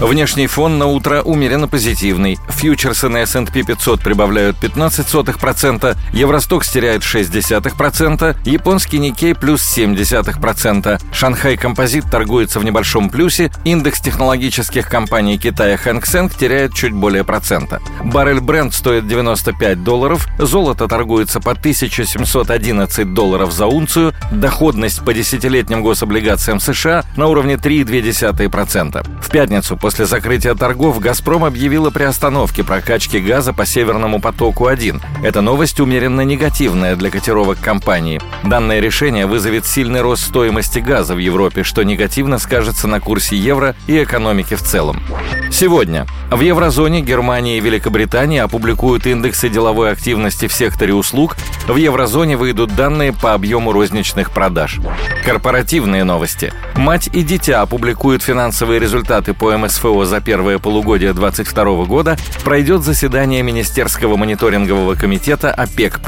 Внешний фон на утро умеренно позитивный. Фьючерсы на S&P 500 прибавляют 15%, Евростокс теряет 0,6%, японский Никей плюс 0,7%, Шанхай Композит торгуется в небольшом плюсе, индекс технологических компаний Китая Хэнк Сэнк теряет чуть более процента. Баррель Бренд стоит 95 долларов, золото торгуется по 1711 долларов за унцию, доходность по десятилетним гособлигациям США на уровне 3,2%. 2%. В пятницу после закрытия торгов «Газпром» объявил о приостановке прокачки газа по «Северному потоку-1». Эта новость умеренно негативная для котировок компании. Данное решение вызовет сильный рост стоимости газа в Европе, что негативно скажется на курсе евро и экономике в целом. Сегодня в еврозоне Германия и Великобритания опубликуют индексы деловой активности в секторе услуг. В еврозоне выйдут данные по объему розничных продаж. Корпоративные новости. Мать и дитя опубликуют финансовые результаты по МСФО за первое полугодие 2022 года. Пройдет заседание Министерского мониторингового комитета ОПЕК+.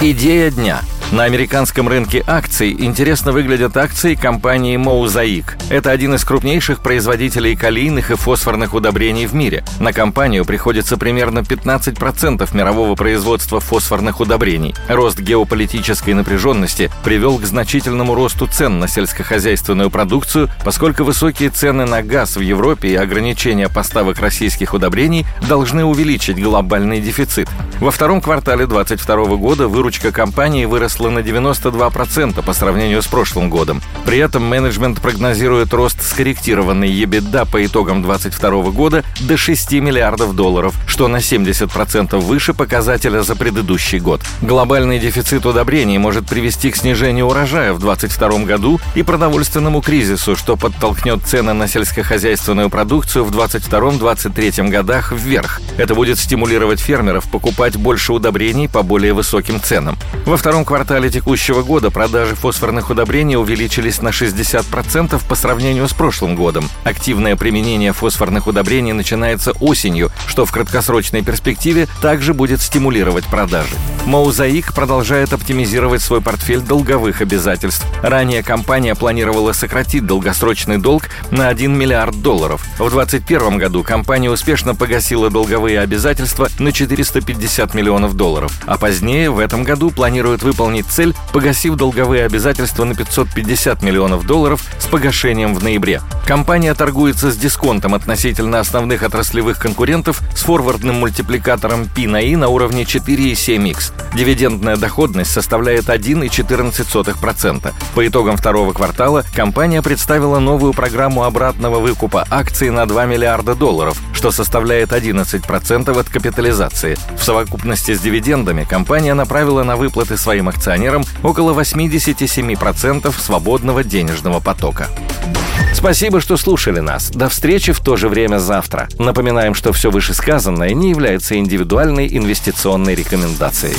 Идея дня – на американском рынке акций интересно выглядят акции компании Mosaic. Это один из крупнейших производителей калийных и фосфорных удобрений в мире. На компанию приходится примерно 15% мирового производства фосфорных удобрений. Рост геополитической напряженности привел к значительному росту цен на сельскохозяйственную продукцию, поскольку высокие цены на газ в Европе и ограничения поставок российских удобрений должны увеличить глобальный дефицит. Во втором квартале 2022 года выручка компании выросла выросла на 92% по сравнению с прошлым годом. При этом менеджмент прогнозирует рост скорректированной EBITDA по итогам 2022 года до 6 миллиардов долларов, что на 70% выше показателя за предыдущий год. Глобальный дефицит удобрений может привести к снижению урожая в 2022 году и продовольственному кризису, что подтолкнет цены на сельскохозяйственную продукцию в 2022-2023 годах вверх. Это будет стимулировать фермеров покупать больше удобрений по более высоким ценам. Во втором квартале квартале текущего года продажи фосфорных удобрений увеличились на 60% по сравнению с прошлым годом. Активное применение фосфорных удобрений начинается осенью, что в краткосрочной перспективе также будет стимулировать продажи. Моузаик продолжает оптимизировать свой портфель долговых обязательств. Ранее компания планировала сократить долгосрочный долг на 1 миллиард долларов. В 2021 году компания успешно погасила долговые обязательства на 450 миллионов долларов, а позднее в этом году планирует выполнить выполнить цель, погасив долговые обязательства на 550 миллионов долларов с погашением в ноябре. Компания торгуется с дисконтом относительно основных отраслевых конкурентов с форвардным мультипликатором P на I на уровне 4,7x. Дивидендная доходность составляет 1,14%. По итогам второго квартала компания представила новую программу обратного выкупа акций на 2 миллиарда долларов, что составляет 11% от капитализации. В совокупности с дивидендами компания направила на выплаты своим акционерам акционерам около 87% свободного денежного потока. Спасибо, что слушали нас. До встречи в то же время завтра. Напоминаем, что все вышесказанное не является индивидуальной инвестиционной рекомендацией.